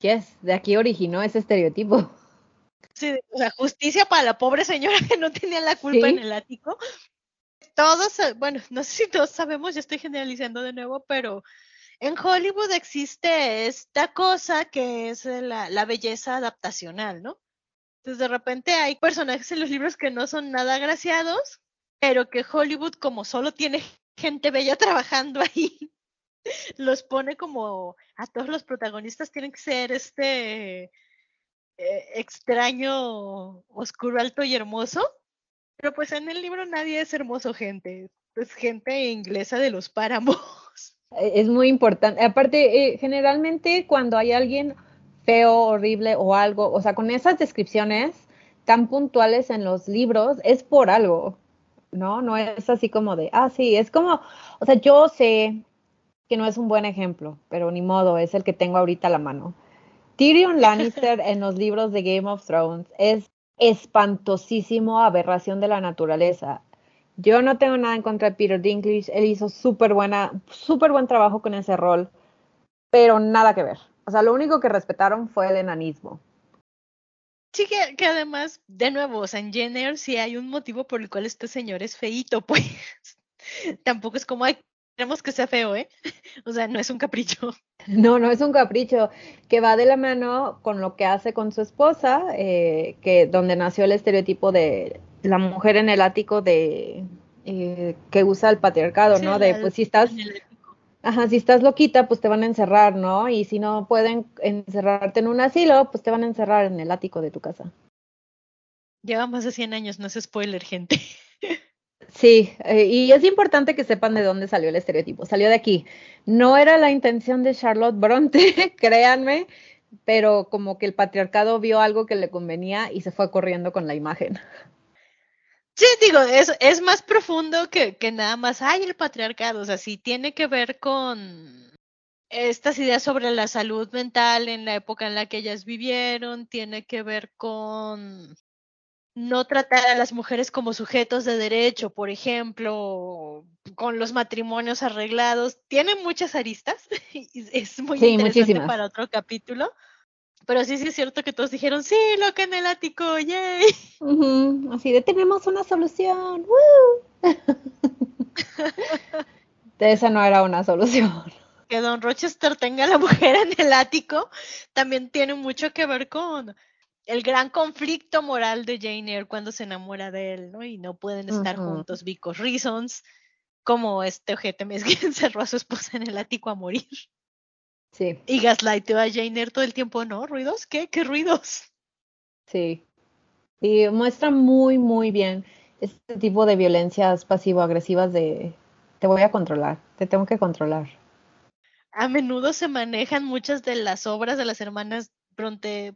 Yes, de aquí originó ese estereotipo. Sí, o sea, justicia para la pobre señora que no tenía la culpa en el ático. Todos, sa- bueno, no sé si todos sabemos, yo estoy generalizando de nuevo, pero en Hollywood existe esta cosa que es eh, la, la belleza adaptacional, ¿no? Entonces de repente hay personajes en los libros que no son nada agraciados, pero que Hollywood como solo tiene gente bella trabajando ahí, los pone como a todos los protagonistas tienen que ser este eh, extraño, oscuro, alto y hermoso. Pero pues en el libro nadie es hermoso, gente. Es gente inglesa de los páramos. Eh, Es muy importante. Aparte, eh, generalmente cuando hay alguien feo, horrible o algo, o sea, con esas descripciones tan puntuales en los libros, es por algo, ¿no? No es así como de, ah, sí, es como, o sea, yo sé que no es un buen ejemplo, pero ni modo, es el que tengo ahorita a la mano. Tyrion Lannister en los libros de Game of Thrones es espantosísimo aberración de la naturaleza. Yo no tengo nada en contra de Peter Dinklage, él hizo súper buena, súper buen trabajo con ese rol, pero nada que ver. O sea, lo único que respetaron fue el enanismo. Sí, que, que además, de nuevo, o sea, en Jenner sí hay un motivo por el cual este señor es feíto, pues. Tampoco es como, ay, queremos que sea feo, ¿eh? O sea, no es un capricho. No, no es un capricho que va de la mano con lo que hace con su esposa, eh, que donde nació el estereotipo de la mujer en el ático de eh, que usa el patriarcado, Sí, ¿no? De pues si estás, en el- ajá, si estás loquita, pues te van a encerrar, ¿no? Y si no pueden encerrarte en un asilo, pues te van a encerrar en el ático de tu casa. Lleva más de 100 años, no es spoiler, gente. Sí, eh, y es importante que sepan de dónde salió el estereotipo. Salió de aquí. No era la intención de Charlotte Bronte, créanme, pero como que el patriarcado vio algo que le convenía y se fue corriendo con la imagen. Sí, digo, es, es más profundo que, que nada más, hay el patriarcado, o sea, sí tiene que ver con estas ideas sobre la salud mental en la época en la que ellas vivieron, tiene que ver con no tratar a las mujeres como sujetos de derecho, por ejemplo, con los matrimonios arreglados. Tiene muchas aristas, es muy Sí, interesante muchísimas. para otro capítulo. Pero sí, sí es cierto que todos dijeron, sí, lo que en el ático, yay. Así de tenemos una solución. ¡woo! Esa no era una solución. que Don Rochester tenga a la mujer en el ático también tiene mucho que ver con el gran conflicto moral de Jane Eyre cuando se enamora de él, ¿no? Y no pueden estar juntos because reasons, como este ojete mes que encerró a su esposa en el ático a morir. Sí, Y gaslightó a Jane Eyre todo el tiempo, ¿no? ¿Ruidos? ¿Qué? ¿Qué ruidos? sí. Y muestra muy, muy bien este tipo de violencias pasivo-agresivas de te voy a controlar, te tengo que controlar. A menudo se manejan muchas de las obras de las hermanas Bronte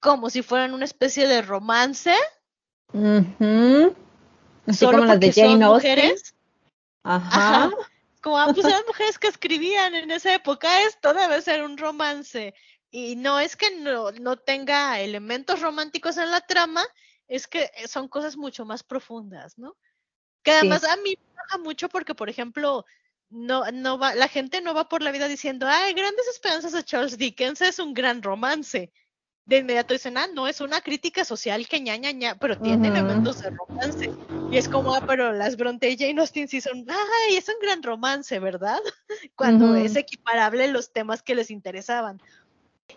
como si fueran una especie de romance. Así solo como las de Jane Austen. mujeres. Ajá. Ajá. Como, ah, pues eran mujeres que escribían en esa época, esto debe ser un romance. Y no es que no, no tenga elementos románticos en la trama, es que eh, son cosas mucho más profundas, ¿no? Que Sí. además a mí me enoja mucho porque, por ejemplo, no, no va, la gente no va por la vida diciendo, ay, Grandes Esperanzas de Charles Dickens es un gran romance. De inmediato dicen, ah, no, es una crítica social que ña, ña, ña, pero tiene Ujú. elementos de romance. Y es como, ah, pero las Bronte y Jane Austen sí son, ay, es un gran romance, ¿verdad? Cuando Ujú. es equiparable los temas que les interesaban.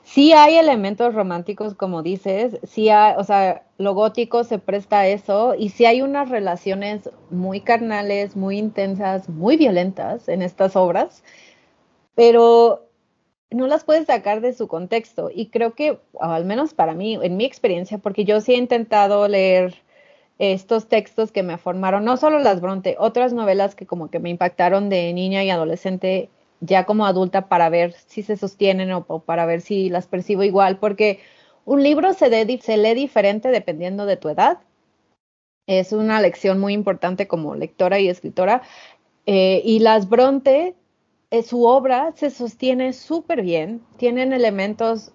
Sí hay elementos románticos, como dices, sí hay, o sea, lo gótico se presta a eso y sí hay unas relaciones muy carnales, muy intensas, muy violentas en estas obras, pero no las puedes sacar de su contexto y creo que, al menos para mí, en mi experiencia, porque yo sí he intentado leer estos textos que me formaron, no solo las Bronte, otras novelas que como que me impactaron de niña y adolescente ya como adulta para ver si se sostienen o, para ver si las percibo igual, porque un libro se, de- se lee diferente dependiendo de tu edad. Es una lección muy importante como lectora y escritora. Eh, y las Bronte, su obra se sostiene súper bien, tienen elementos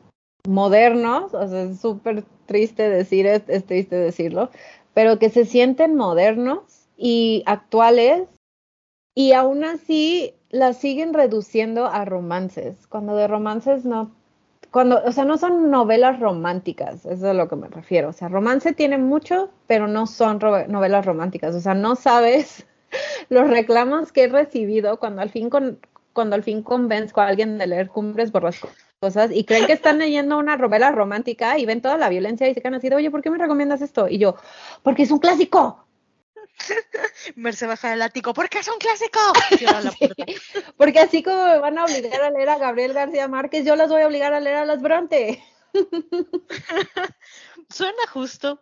modernos, o sea, es súper triste decir, es, es triste decirlo, pero que se sienten modernos y actuales y aún así las siguen reduciendo a romances, cuando de romances no, cuando, o sea, no son novelas románticas, eso es a lo que me refiero, o sea, romance tiene mucho, pero no son novelas románticas, o sea, no sabes los reclamos que he recibido cuando al fin con, cuando al fin convenzco a alguien de leer Cumbres Borrascosas y creen que están leyendo una novela romántica y ven toda la violencia y se quedan así de, oye, ¿por qué me recomiendas esto? Y yo, porque es un clásico. Merce baja del ático, porque es un clásico. Sí, porque así como me van a obligar a leer a Gabriel García Márquez, yo las voy a obligar a leer a las Bronte. Suena justo.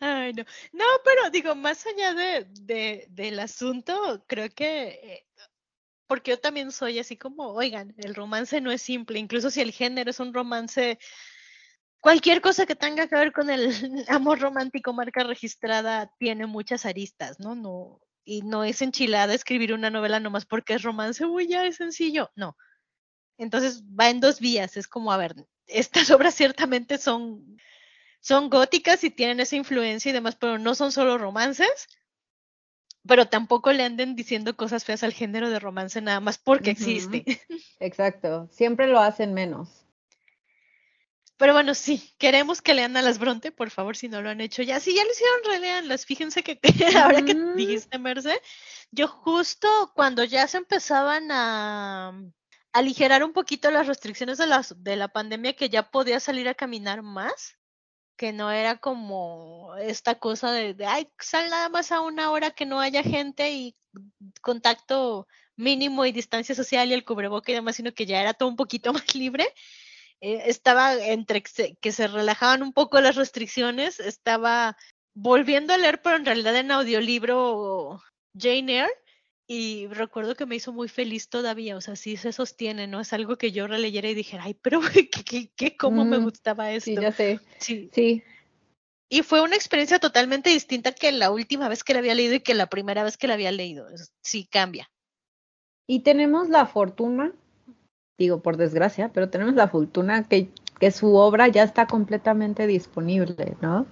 Ay, no. No, pero digo, más allá de, de- del asunto, creo que, eh, porque yo también soy así como, oigan, el romance no es simple, incluso si el género es un romance, cualquier cosa que tenga que ver con el amor romántico, marca registrada, tiene muchas aristas, ¿no? No, y no es enchilada escribir una novela nomás porque es romance, uy, ya es sencillo, no. Entonces va en dos vías, es como, a ver, estas obras ciertamente son son góticas y tienen esa influencia y demás, pero no son solo romances. Pero tampoco le anden diciendo cosas feas al género de romance nada más porque existe. Exacto, siempre lo hacen menos. Pero bueno, sí, queremos que lean a las Bronte, por favor, si no lo han hecho ya. Si ya lo hicieron, releanlas. Fíjense que ahora que dijiste, Merce, yo justo cuando ya se empezaban a aligerar un poquito las restricciones de, las, de la pandemia, que ya podía salir a caminar más, que no era como esta cosa de, ay, sal nada más a una hora que no haya gente y contacto mínimo y distancia social y el cubreboca y demás, sino que ya era todo un poquito más libre. Eh, estaba entre que se, que se relajaban un poco las restricciones, estaba volviendo a leer, pero en realidad en audiolibro Jane Eyre. Y recuerdo que me hizo muy feliz todavía, o sea, sí se sostiene, ¿no? Es algo que yo releyera y dijera, ay, pero ¿qué, qué, qué cómo me gustaba esto? Sí, ya sé. Sí, Sí. Y fue una experiencia totalmente distinta que la última vez que la había leído y que la primera vez que la había leído. Sí, cambia. Y tenemos la fortuna, digo por desgracia, pero tenemos la fortuna que, que su obra ya está completamente disponible, ¿no?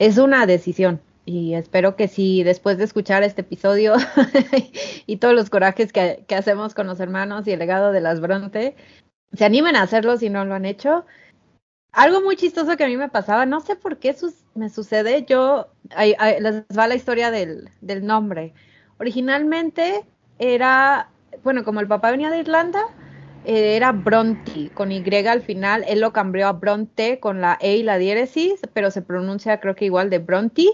Es una decisión y espero que si después de escuchar este episodio y todos los corajes que, hacemos con los hermanos y el legado de las Bronte, se animen a hacerlo si no lo han hecho. Algo muy chistoso que a mí me pasaba, no sé por qué me sucede, yo, les va la historia del, del nombre. Originalmente era, bueno, como el papá venía de Irlanda, eh, era Bronte, con Y al final, él lo cambió a Bronte con la E y la diéresis, pero se pronuncia creo que igual de Bronte.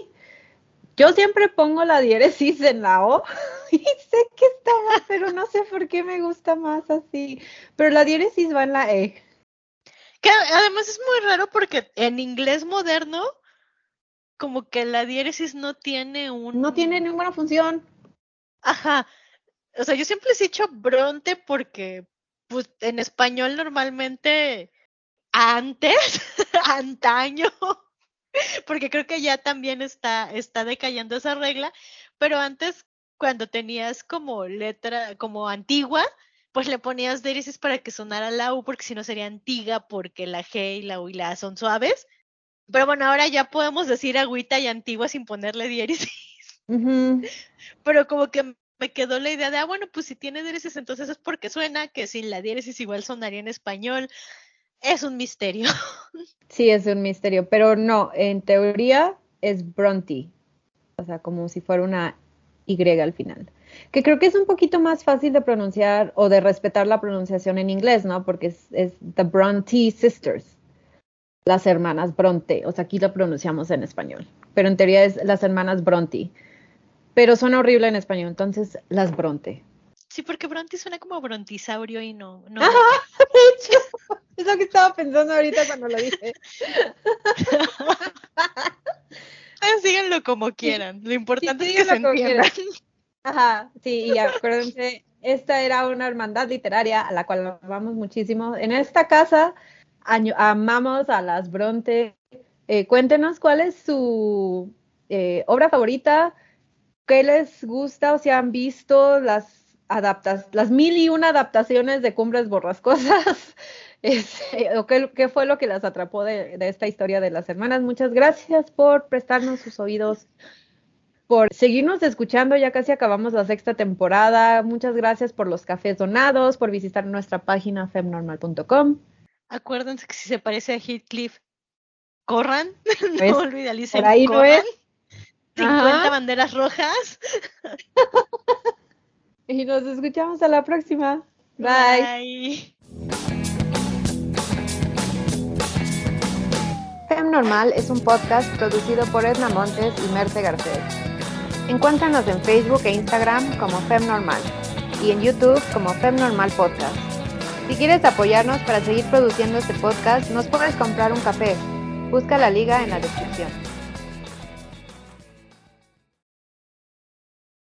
Yo siempre pongo la diéresis en la O y sé que está pero no sé por qué me gusta más así. Pero la diéresis va en la E. Que además es muy raro porque en inglés moderno, como que la diéresis no tiene un... No tiene ninguna función. Ajá. O sea, yo siempre les he dicho Bronte porque, pues, en español normalmente, antes, antaño, porque creo que ya también está, está decayendo esa regla, pero antes, cuando tenías como letra, como antigua, pues le ponías diéresis para que sonara la U, porque si no sería antiga, porque la G y la U y la A son suaves. Pero bueno, ahora ya podemos decir agüita y antigua sin ponerle diéresis pero como que me quedó la idea de, ah, bueno, pues si tiene diéresis, entonces es porque suena, que sin la diéresis igual sonaría en español. Es un misterio. Sí, es un misterio, pero no, en teoría es Bronte, o sea, como si fuera una Y al final, que creo que es un poquito más fácil de pronunciar o de respetar la pronunciación en inglés, ¿no? Porque es, es The Bronte Sisters, las hermanas Bronte, o sea, aquí lo pronunciamos en español, pero en teoría es las hermanas Bronte, pero suena horrible en español, entonces las Bronte. Sí, porque Bronte suena como brontisaurio y no. no Ajá, de hecho, es lo que estaba pensando ahorita cuando lo dije. Síganlo como quieran. Lo importante es que se síganlo como entienda. Ajá, sí, y acuérdense, esta era una hermandad literaria a la cual amamos muchísimo. En esta casa año- amamos a las Bronte. Eh, cuéntenos cuál es su eh, obra favorita, qué les gusta o si han visto las adaptas, las mil y una adaptaciones de Cumbres Borrascosas. Este, o qué, qué fue lo que las atrapó de, de esta historia de las hermanas. Muchas gracias por prestarnos sus oídos por seguirnos escuchando. Ya casi acabamos la sexta temporada. Muchas gracias por los cafés donados, por visitar nuestra página femnormal.com. Acuérdense que si se parece a Heathcliff, corran. Pues, no olvidalicen. por ahí no corran. es. 50 Ajá. banderas rojas. Y nos escuchamos a la próxima. Bye. Bye. Fem Normal es un podcast producido por Edna Montes y Merce Garcés. Encuéntranos en Facebook e Instagram como Fem Normal y en YouTube como Fem Normal Podcast. Si quieres apoyarnos para seguir produciendo este podcast, nos puedes comprar un café. Busca la liga en la descripción.